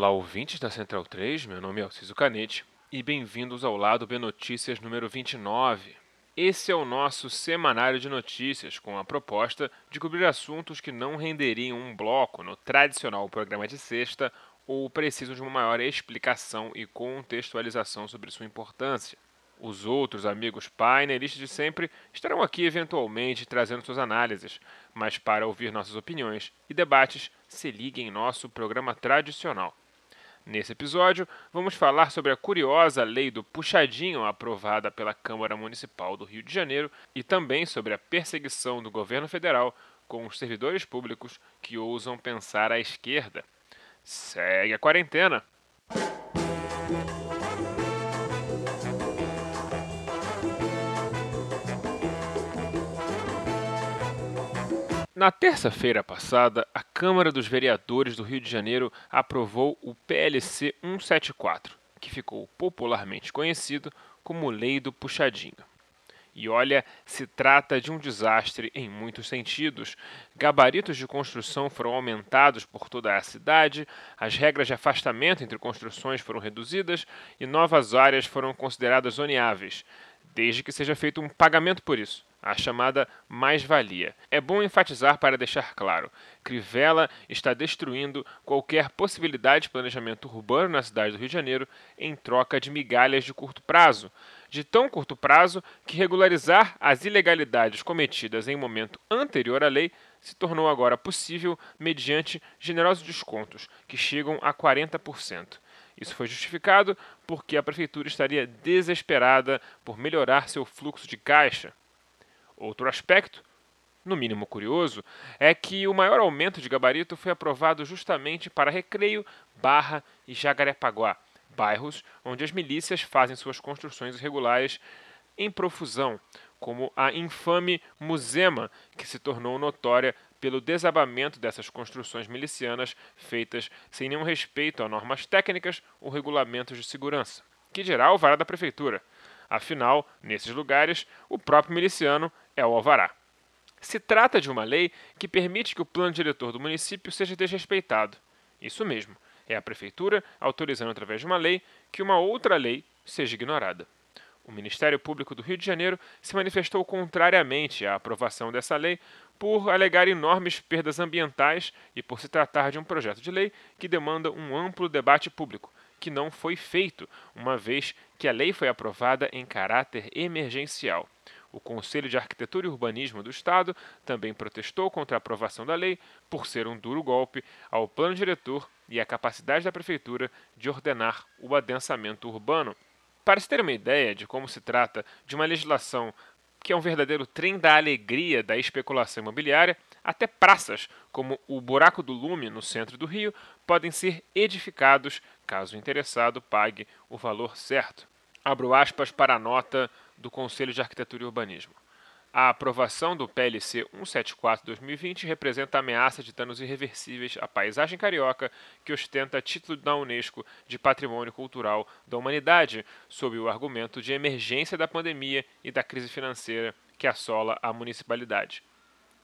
Olá, ouvintes da Central 3, meu nome é Alciso Canete e bem-vindos ao Lado B Notícias número 29. Esse é o nosso semanário de notícias com a proposta de cobrir assuntos que não renderiam um bloco no tradicional programa de sexta ou precisam de uma maior explicação e contextualização sobre sua importância. Os outros amigos painelistas de sempre estarão aqui eventualmente trazendo suas análises, mas para ouvir nossas opiniões e debates, se ligue em nosso programa tradicional. Nesse episódio, vamos falar sobre a curiosa lei do puxadinho aprovada pela Câmara Municipal do Rio de Janeiro e também sobre a perseguição do governo federal com os servidores públicos que ousam pensar à esquerda. Segue a quarentena! Na terça-feira passada, a Câmara dos Vereadores do Rio de Janeiro aprovou o PLC 174, que ficou popularmente conhecido como Lei do Puxadinho. E olha, se trata de um desastre em muitos sentidos. Gabaritos de construção foram aumentados por toda a cidade, as regras de afastamento entre construções foram reduzidas e novas áreas foram consideradas zoneáveis, desde que seja feito um pagamento por isso a chamada mais-valia. É bom enfatizar para deixar claro: Crivella está destruindo qualquer possibilidade de planejamento urbano na cidade do Rio de Janeiro em troca de migalhas de curto prazo. De tão curto prazo que regularizar as ilegalidades cometidas em momento anterior à lei se tornou agora possível mediante generosos descontos, que chegam a 40%. Isso foi justificado porque a prefeitura estaria desesperada por melhorar seu fluxo de caixa Outro aspecto, no mínimo curioso, é que o maior aumento de gabarito foi aprovado justamente para Recreio, Barra e Jacarepaguá, bairros onde as milícias fazem suas construções irregulares em profusão, como a infame Musema, que se tornou notória pelo desabamento dessas construções milicianas feitas sem nenhum respeito a normas técnicas ou regulamentos de segurança, que o vara da prefeitura. Afinal, nesses lugares, o próprio miliciano é o alvará. Se trata de uma lei que permite que o plano diretor do município seja desrespeitado. Isso mesmo, é a prefeitura autorizando através de uma lei que uma outra lei seja ignorada. O Ministério Público do Rio de Janeiro se manifestou contrariamente à aprovação dessa lei por alegar enormes perdas ambientais e por se tratar de um projeto de lei que demanda um amplo debate público, que não foi feito, uma vez que a lei foi aprovada em caráter emergencial. O Conselho de Arquitetura e Urbanismo do Estado também protestou contra a aprovação da lei por ser um duro golpe ao plano diretor e à capacidade da Prefeitura de ordenar o adensamento urbano. Para se ter uma ideia de como se trata de uma legislação que é um verdadeiro trem da alegria da especulação imobiliária, até praças, como o Buraco do Lume, no centro do Rio, podem ser edificados caso o interessado pague o valor certo. Abro aspas para a nota do Conselho de Arquitetura e Urbanismo. A aprovação do PLC 174-2020 representa ameaça de danos irreversíveis à paisagem carioca que ostenta título da Unesco de Patrimônio Cultural da Humanidade, sob o argumento de emergência da pandemia e da crise financeira que assola a municipalidade.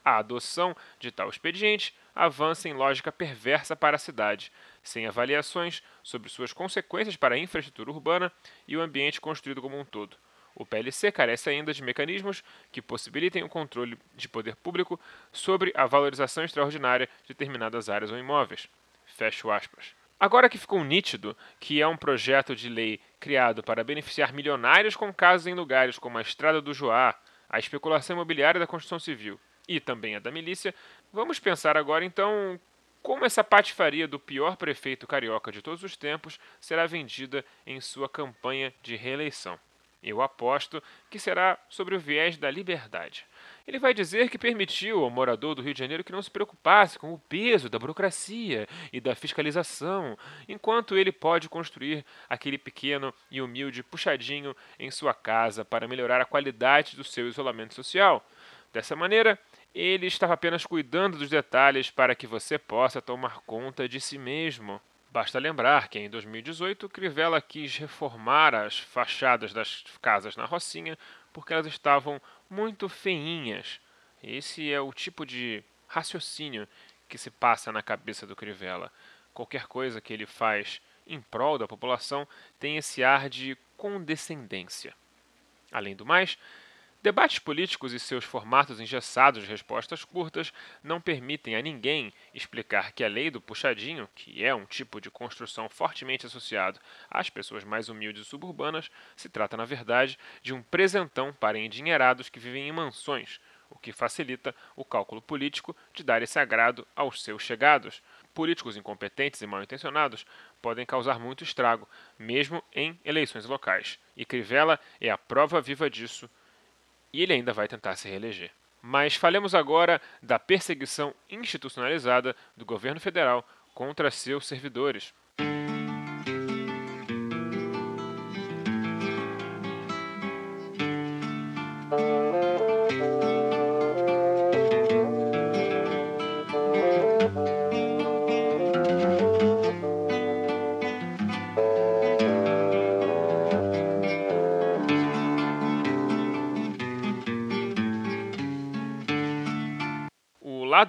A adoção de tal expediente avança em lógica perversa para a cidade, sem avaliações sobre suas consequências para a infraestrutura urbana e o ambiente construído como um todo. O PLC carece ainda de mecanismos que possibilitem o controle de poder público sobre a valorização extraordinária de determinadas áreas ou imóveis. Fecho aspas. Agora que ficou nítido que é um projeto de lei criado para beneficiar milionários com casas em lugares como a Estrada do Joá, a especulação imobiliária da construção civil e também a da milícia, vamos pensar agora então como essa patifaria do pior prefeito carioca de todos os tempos será vendida em sua campanha de reeleição. Eu aposto que será sobre o viés da liberdade. Ele vai dizer que permitiu ao morador do Rio de Janeiro que não se preocupasse com o peso da burocracia e da fiscalização, enquanto ele pode construir aquele pequeno e humilde puxadinho em sua casa para melhorar a qualidade do seu isolamento social. Dessa maneira, ele estava apenas cuidando dos detalhes para que você possa tomar conta de si mesmo. Basta lembrar que em 2018 Crivella quis reformar as fachadas das casas na Rocinha porque elas estavam muito feinhas. Esse é o tipo de raciocínio que se passa na cabeça do Crivella. qualquer coisa que ele faz em prol da população tem esse ar de condescendência. Além do mais, debates políticos e seus formatos engessados de respostas curtas não permitem a ninguém explicar que a lei do puxadinho, que é um tipo de construção fortemente associado às pessoas mais humildes e suburbanas, se trata, na verdade, de um presentão para endinheirados que vivem em mansões, o que facilita o cálculo político de dar esse agrado aos seus chegados. Políticos incompetentes e mal intencionados podem causar muito estrago, mesmo em eleições locais. E Crivella é a prova viva disso, e ele ainda vai tentar se reeleger. Mas falemos agora da perseguição institucionalizada do governo federal contra seus servidores.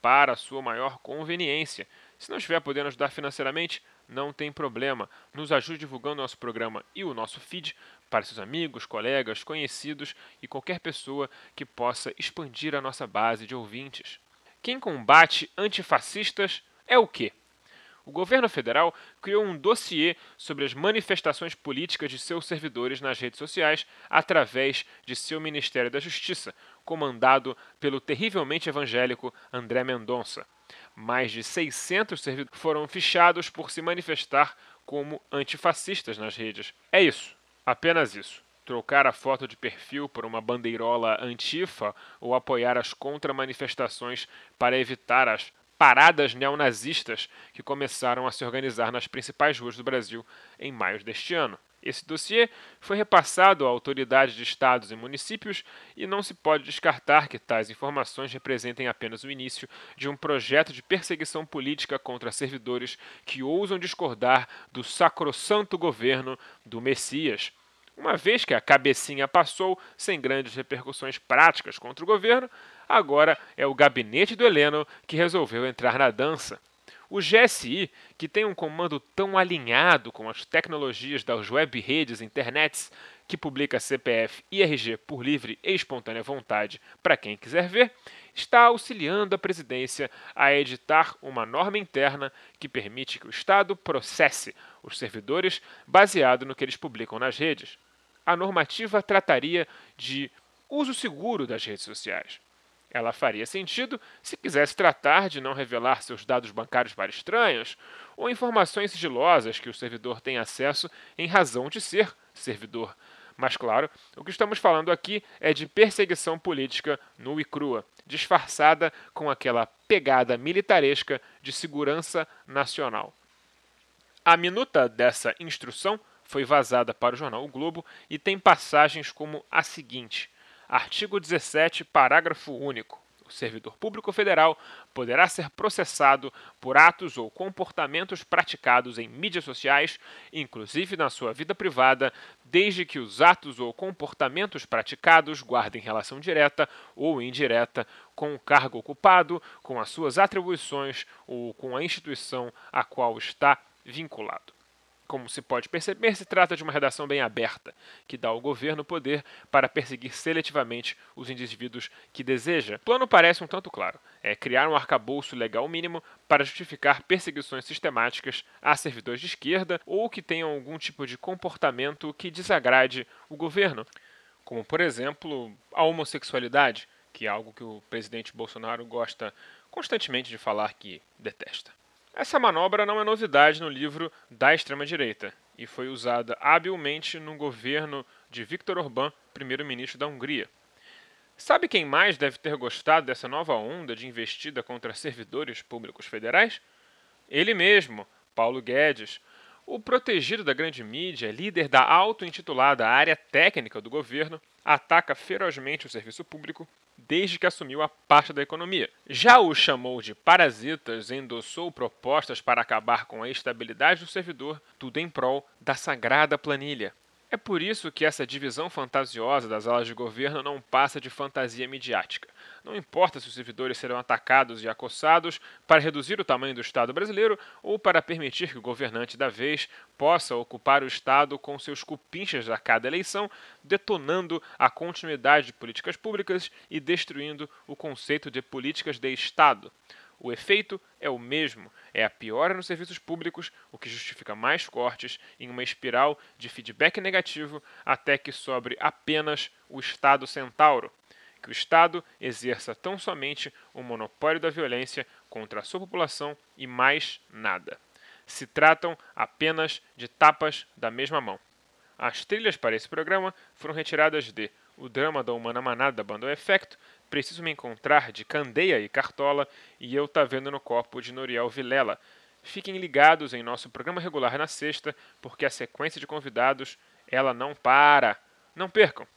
para a sua maior conveniência. Se não estiver podendo ajudar financeiramente, não tem problema. Nos ajude divulgando nosso programa e o nosso feed para seus amigos, colegas, conhecidos e qualquer pessoa que possa expandir a nossa base de ouvintes. Quem combate antifascistas é o quê? O governo federal criou um dossiê sobre as manifestações políticas de seus servidores nas redes sociais através de seu Ministério da Justiça, comandado pelo terrivelmente evangélico André Mendonça. Mais de 600 servidores foram fichados por se manifestar como antifascistas nas redes. É isso, apenas isso trocar a foto de perfil por uma bandeirola antifa ou apoiar as contra-manifestações para evitar as paradas neonazistas que começaram a se organizar nas principais ruas do Brasil em maio deste ano. Esse dossiê foi repassado a autoridades de estados e municípios e não se pode descartar que tais informações representem apenas o início de um projeto de perseguição política contra servidores que ousam discordar do sacrossanto governo do Messias. Uma vez que a cabecinha passou sem grandes repercussões práticas contra o governo, Agora é o gabinete do Heleno que resolveu entrar na dança. O GSI, que tem um comando tão alinhado com as tecnologias das web redes internets, que publica CPF e RG por livre e espontânea vontade para quem quiser ver, está auxiliando a presidência a editar uma norma interna que permite que o Estado processe os servidores baseado no que eles publicam nas redes. A normativa trataria de uso seguro das redes sociais. Ela faria sentido se quisesse tratar de não revelar seus dados bancários para estranhos ou informações sigilosas que o servidor tem acesso em razão de ser servidor. Mas, claro, o que estamos falando aqui é de perseguição política nua e crua, disfarçada com aquela pegada militaresca de segurança nacional. A minuta dessa instrução foi vazada para o jornal o Globo e tem passagens como a seguinte. Artigo 17, parágrafo único. O servidor público federal poderá ser processado por atos ou comportamentos praticados em mídias sociais, inclusive na sua vida privada, desde que os atos ou comportamentos praticados guardem relação direta ou indireta com o cargo ocupado, com as suas atribuições ou com a instituição a qual está vinculado. Como se pode perceber, se trata de uma redação bem aberta, que dá ao governo poder para perseguir seletivamente os indivíduos que deseja. O plano parece um tanto claro: é criar um arcabouço legal mínimo para justificar perseguições sistemáticas a servidores de esquerda ou que tenham algum tipo de comportamento que desagrade o governo, como, por exemplo, a homossexualidade, que é algo que o presidente Bolsonaro gosta constantemente de falar que detesta. Essa manobra não é novidade no livro da extrema-direita e foi usada habilmente no governo de Viktor Orbán, primeiro-ministro da Hungria. Sabe quem mais deve ter gostado dessa nova onda de investida contra servidores públicos federais? Ele mesmo, Paulo Guedes. O protegido da grande mídia, líder da auto-intitulada área técnica do governo, ataca ferozmente o serviço público desde que assumiu a pasta da economia. Já o chamou de parasitas e endossou propostas para acabar com a estabilidade do servidor, tudo em prol da sagrada planilha. É por isso que essa divisão fantasiosa das alas de governo não passa de fantasia midiática. Não importa se os servidores serão atacados e acossados para reduzir o tamanho do Estado brasileiro ou para permitir que o governante da vez possa ocupar o Estado com seus cupinchas a cada eleição, detonando a continuidade de políticas públicas e destruindo o conceito de políticas de Estado. O efeito é o mesmo, é a piora nos serviços públicos, o que justifica mais cortes em uma espiral de feedback negativo até que sobre apenas o Estado centauro. Que o Estado exerça tão somente o monopólio da violência contra a sua população e mais nada. Se tratam apenas de tapas da mesma mão. As trilhas para esse programa foram retiradas de O Drama da Humana Manada da banda Efecto, Preciso Me Encontrar de Candeia e Cartola e Eu Tá Vendo no Copo de Noriel Vilela. Fiquem ligados em nosso programa regular na sexta, porque a sequência de convidados ela não para. Não percam!